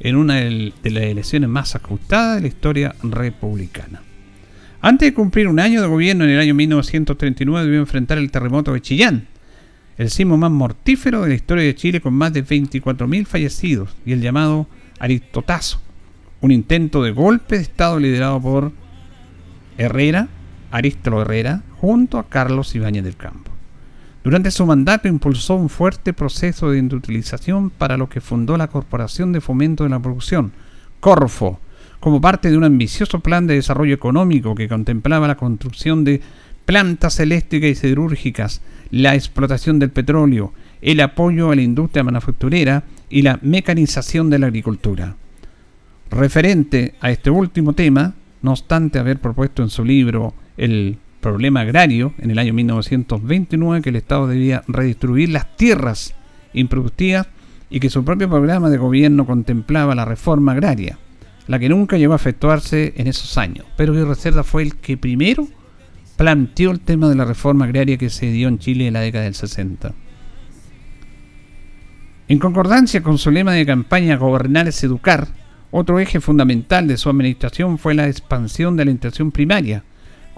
en una de las elecciones más ajustadas de la historia republicana. Antes de cumplir un año de gobierno en el año 1939 debió enfrentar el terremoto de Chillán, el sismo más mortífero de la historia de Chile con más de 24.000 fallecidos y el llamado Aristotazo, un intento de golpe de Estado liderado por Herrera, Arístolo Herrera, junto a Carlos Ibáñez del Campo. Durante su mandato impulsó un fuerte proceso de industrialización para lo que fundó la Corporación de Fomento de la Producción, Corfo, como parte de un ambicioso plan de desarrollo económico que contemplaba la construcción de plantas eléctricas y siderúrgicas, la explotación del petróleo, el apoyo a la industria manufacturera y la mecanización de la agricultura. Referente a este último tema, no obstante haber propuesto en su libro El problema agrario en el año 1929 que el Estado debía redistribuir las tierras improductivas y que su propio programa de gobierno contemplaba la reforma agraria, la que nunca llegó a efectuarse en esos años. Pero que Cerda fue el que primero planteó el tema de la reforma agraria que se dio en Chile en la década del 60. En concordancia con su lema de campaña Gobernar es educar, otro eje fundamental de su administración fue la expansión de la intención primaria,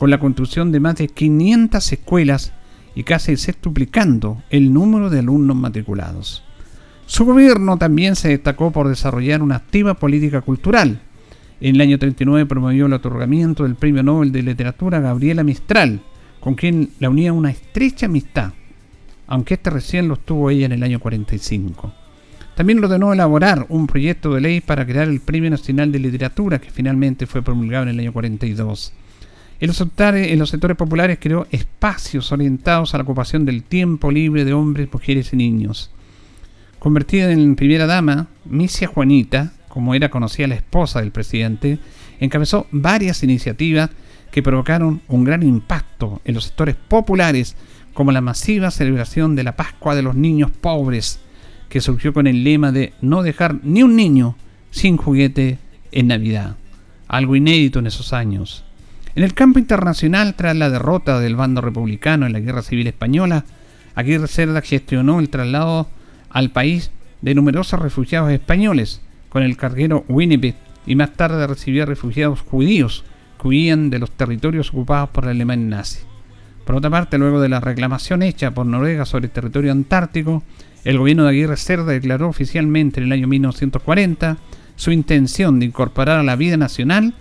con la construcción de más de 500 escuelas y casi sextuplicando el número de alumnos matriculados. Su gobierno también se destacó por desarrollar una activa política cultural. En el año 39 promovió el otorgamiento del Premio Nobel de Literatura a Gabriela Mistral, con quien la unía una estrecha amistad, aunque este recién lo tuvo ella en el año 45. También ordenó elaborar un proyecto de ley para crear el Premio Nacional de Literatura, que finalmente fue promulgado en el año 42. En los, sectores, en los sectores populares creó espacios orientados a la ocupación del tiempo libre de hombres, mujeres y niños. Convertida en primera dama, Misia Juanita, como era conocida la esposa del presidente, encabezó varias iniciativas que provocaron un gran impacto en los sectores populares, como la masiva celebración de la Pascua de los Niños Pobres, que surgió con el lema de no dejar ni un niño sin juguete en Navidad, algo inédito en esos años. En el campo internacional, tras la derrota del bando republicano en la Guerra Civil Española, Aguirre Cerda gestionó el traslado al país de numerosos refugiados españoles con el carguero Winnipeg y más tarde recibió refugiados judíos que huían de los territorios ocupados por la Alemania nazi. Por otra parte, luego de la reclamación hecha por Noruega sobre el territorio antártico, el gobierno de Aguirre Cerda declaró oficialmente en el año 1940 su intención de incorporar a la vida nacional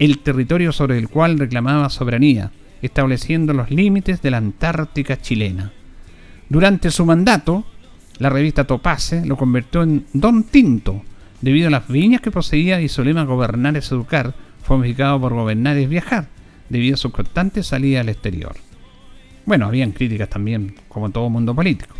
el territorio sobre el cual reclamaba soberanía, estableciendo los límites de la Antártica chilena. Durante su mandato, la revista Topace lo convirtió en Don Tinto, debido a las viñas que poseía y su lema Gobernar es educar, fue modificado por Gobernar es viajar, debido a su constante salida al exterior. Bueno, habían críticas también, como todo mundo político.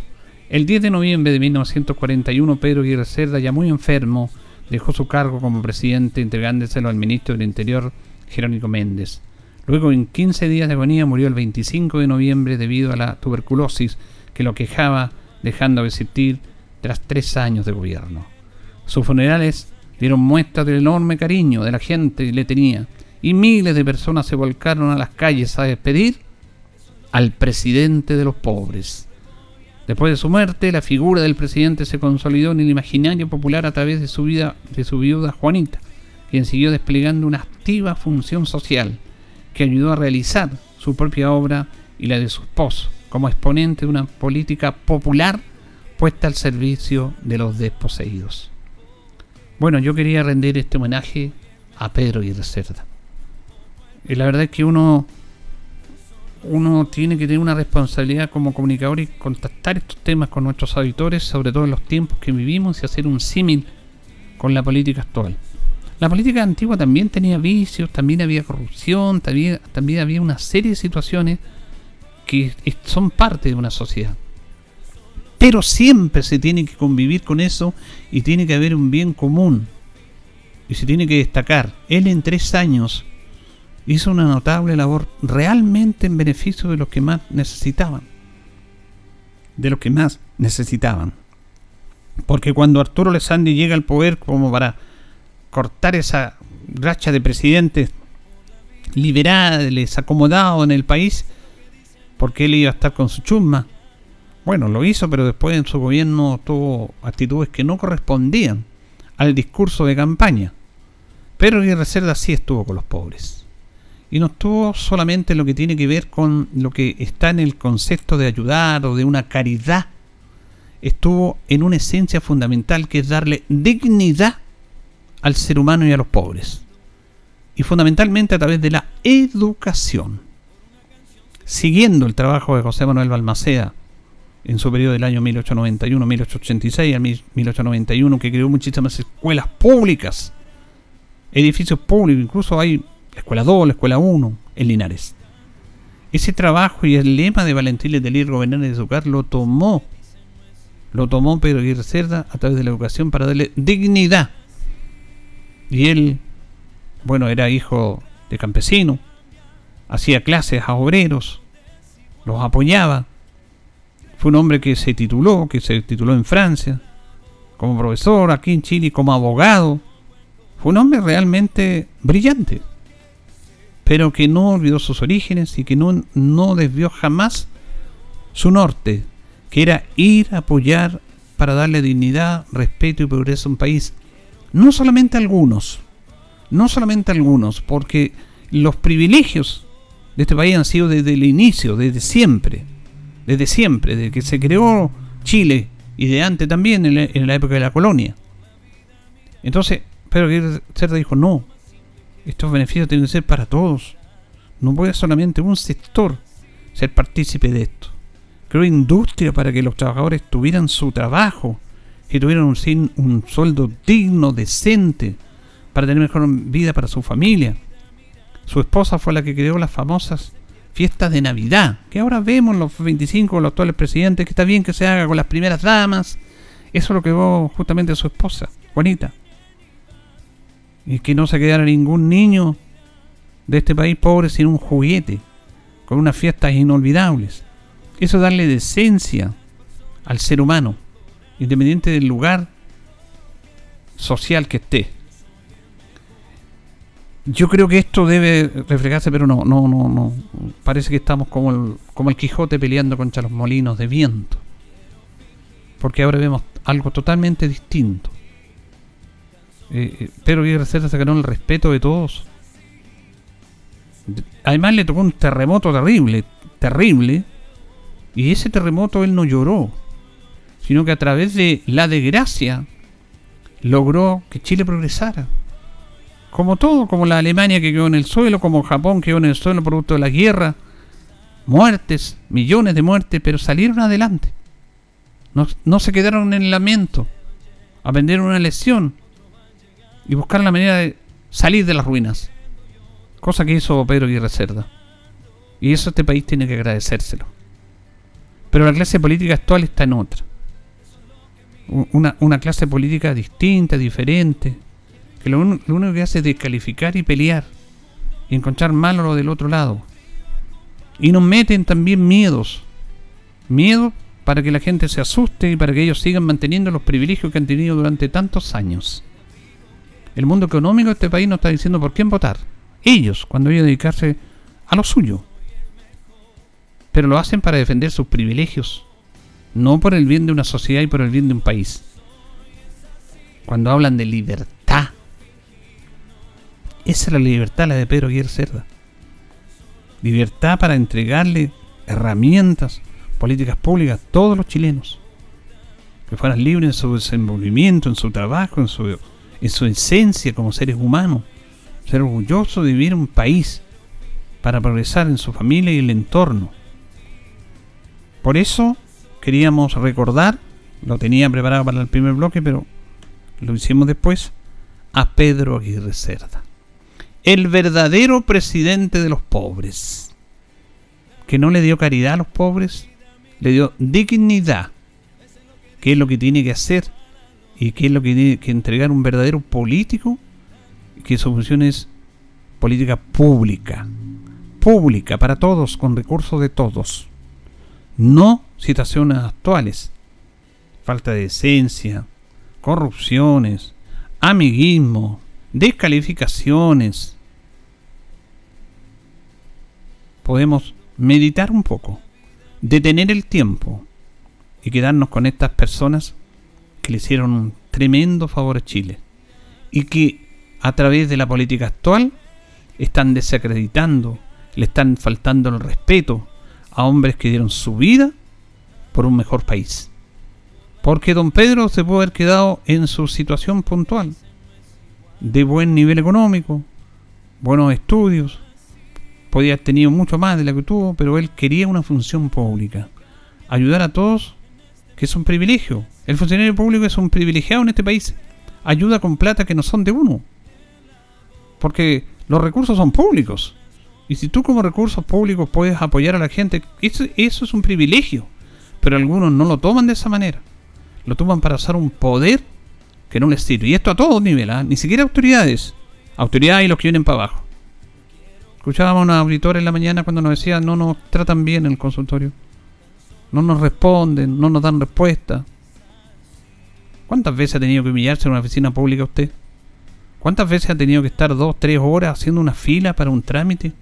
El 10 de noviembre de 1941, Pedro Aguirre Cerda, ya muy enfermo, dejó su cargo como presidente entregándoselo al ministro del Interior, Jerónimo Méndez. Luego, en 15 días de agonía, murió el 25 de noviembre debido a la tuberculosis que lo quejaba, dejando de existir tras tres años de gobierno. Sus funerales dieron muestra del enorme cariño de la gente que le tenía, y miles de personas se volcaron a las calles a despedir al presidente de los pobres. Después de su muerte, la figura del presidente se consolidó en el imaginario popular a través de su, vida, de su viuda Juanita, quien siguió desplegando una activa función social que ayudó a realizar su propia obra y la de su esposo, como exponente de una política popular puesta al servicio de los desposeídos. Bueno, yo quería rendir este homenaje a Pedro y Cerda. Y la verdad es que uno uno tiene que tener una responsabilidad como comunicador y contactar estos temas con nuestros auditores, sobre todo en los tiempos que vivimos, y hacer un símil con la política actual. La política antigua también tenía vicios, también había corrupción, también, también había una serie de situaciones que son parte de una sociedad. Pero siempre se tiene que convivir con eso y tiene que haber un bien común. Y se tiene que destacar. Él en tres años hizo una notable labor realmente en beneficio de los que más necesitaban. De los que más necesitaban. Porque cuando Arturo Lesandi llega al poder como para cortar esa racha de presidentes liberales, acomodados en el país, porque él iba a estar con su chusma. Bueno, lo hizo, pero después en su gobierno tuvo actitudes que no correspondían al discurso de campaña. Pero Aguirre Cerda sí estuvo con los pobres. Y no estuvo solamente en lo que tiene que ver con lo que está en el concepto de ayudar o de una caridad. Estuvo en una esencia fundamental que es darle dignidad al ser humano y a los pobres. Y fundamentalmente a través de la educación. Siguiendo el trabajo de José Manuel Balmaceda en su periodo del año 1891-1886 al 1891, que creó muchísimas escuelas públicas, edificios públicos, incluso hay Escuela 2, la Escuela 1 en Linares. Ese trabajo y el lema de Valentín Letelier, gobernar y educar, lo tomó, lo tomó Pedro Aguirre Cerda a través de la educación para darle dignidad. Y él, bueno, era hijo de campesino, hacía clases a obreros, los apoyaba. Fue un hombre que se tituló, que se tituló en Francia, como profesor aquí en Chile, como abogado. Fue un hombre realmente brillante, pero que no olvidó sus orígenes y que no, no desvió jamás su norte, que era ir a apoyar para darle dignidad, respeto y progreso a un país. No solamente a algunos, no solamente a algunos, porque los privilegios de este país han sido desde el inicio, desde siempre, desde siempre, desde que se creó Chile y de antes también, en la, época de la colonia. Entonces, Pedro Aguirre Cerda dijo, no, estos beneficios tienen que ser para todos. No puede solamente un sector ser partícipe de esto. Creó industria para que los trabajadores tuvieran su trabajo, que tuvieran un, un sueldo digno, decente, para tener mejor vida para su familia. Su esposa fue la que creó las famosas fiestas de Navidad, que ahora vemos los 25 de los actuales presidentes, que está bien que se haga con las primeras damas. Eso lo creó justamente su esposa, Juanita. Y que no se quedara ningún niño de este país pobre sin un juguete, con unas fiestas inolvidables. Eso es darle decencia al ser humano, independiente del lugar social que esté. Yo creo que esto debe reflejarse, pero no, no, no, no. Parece que estamos como el, como el Quijote peleando contra los molinos de viento. Porque ahora vemos algo totalmente distinto. Eh, eh, Pedro Cerda se ganó el respeto de todos. Además le tocó un terremoto terrible, terrible. Y ese terremoto él no lloró, sino que a través de la desgracia logró que Chile progresara. Como todo, como la Alemania que quedó en el suelo, como Japón quedó en el suelo producto de la guerra. Muertes, millones de muertes, pero salieron adelante. No, no se quedaron en el lamento. Aprendieron una lección y buscar la manera de salir de las ruinas. Cosa que hizo Pedro Aguirre Cerda. Y eso este país tiene que agradecérselo. Pero la clase política actual está en otra. Una, clase política distinta, diferente, que lo, lo único que hace es descalificar y pelear y encontrar malo lo del otro lado. Y nos meten también miedos. Miedo para que la gente se asuste y para que ellos sigan manteniendo los privilegios que han tenido durante tantos años. El mundo económico de este país nos está diciendo por quién votar. Ellos, cuando que dedicarse a lo suyo. Pero lo hacen para defender sus privilegios, no por el bien de una sociedad y por el bien de un país. Cuando hablan de libertad, esa es la libertad, la de Pedro Aguirre Cerda. Libertad para entregarle herramientas, políticas públicas a todos los chilenos. Que fueran libres en su desenvolvimiento, en su trabajo, en su, en su esencia como seres humanos. Ser orgulloso de vivir en un país para progresar en su familia y el entorno. Por eso queríamos recordar, lo tenía preparado para el primer bloque, pero lo hicimos después, a Pedro Aguirre Cerda. El verdadero presidente de los pobres. Que no le dio caridad a los pobres, le dio dignidad. ¿Qué es lo que tiene que hacer? ¿Y qué es lo que tiene que entregar un verdadero político? Que su función es política pública. Pública para todos, con recursos de todos. No situaciones actuales. Falta de esencia, corrupciones, amiguismo, descalificaciones. Podemos meditar un poco, detener el tiempo y quedarnos con estas personas que le hicieron un tremendo favor a Chile y que a través de la política actual están desacreditando, le están faltando el respeto a hombres que dieron su vida por un mejor país. Porque don Pedro se puede haber quedado en su situación puntual, de buen nivel económico, buenos estudios, podía haber tenido mucho más de lo que tuvo, pero él quería una función pública, ayudar a todos, que es un privilegio. El funcionario público es un privilegiado en este país, ayuda con plata que no son de uno, porque los recursos son públicos. Y si tú como recursos públicos puedes apoyar a la gente, eso, es un privilegio. Pero algunos no lo toman de esa manera. Lo toman para usar un poder que no les sirve. Y esto a todos niveles, ¿ah? ni siquiera autoridades. Autoridades y los que vienen para abajo. Escuchábamos a una auditora en la mañana cuando nos decía no nos tratan bien en el consultorio. No nos responden, no nos dan respuesta. ¿Cuántas veces ha tenido que humillarse en una oficina pública usted? ¿Cuántas veces ha tenido que estar dos, tres horas haciendo una fila para un trámite?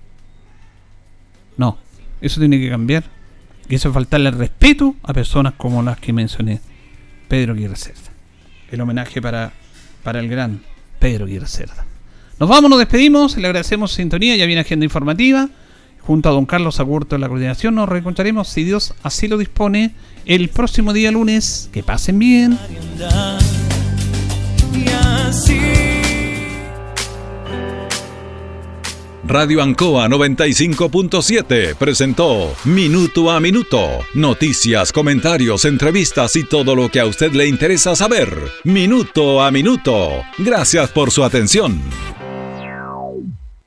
No, eso tiene que cambiar. Y eso es faltarle respeto a personas como las que mencioné. Pedro Aguirre Cerda. El homenaje para, para el gran Pedro Aguirre Cerda. Nos vamos, nos despedimos, le agradecemos su sintonía, ya viene agenda informativa. Junto a don Carlos Agurto en la coordinación nos reencontraremos, si Dios así lo dispone, el próximo día lunes. Que pasen bien.
Radio Ancoa 95.7 presentó Minuto a Minuto. Noticias, comentarios, entrevistas y todo lo que a usted le interesa saber. Minuto a Minuto. Gracias por su atención.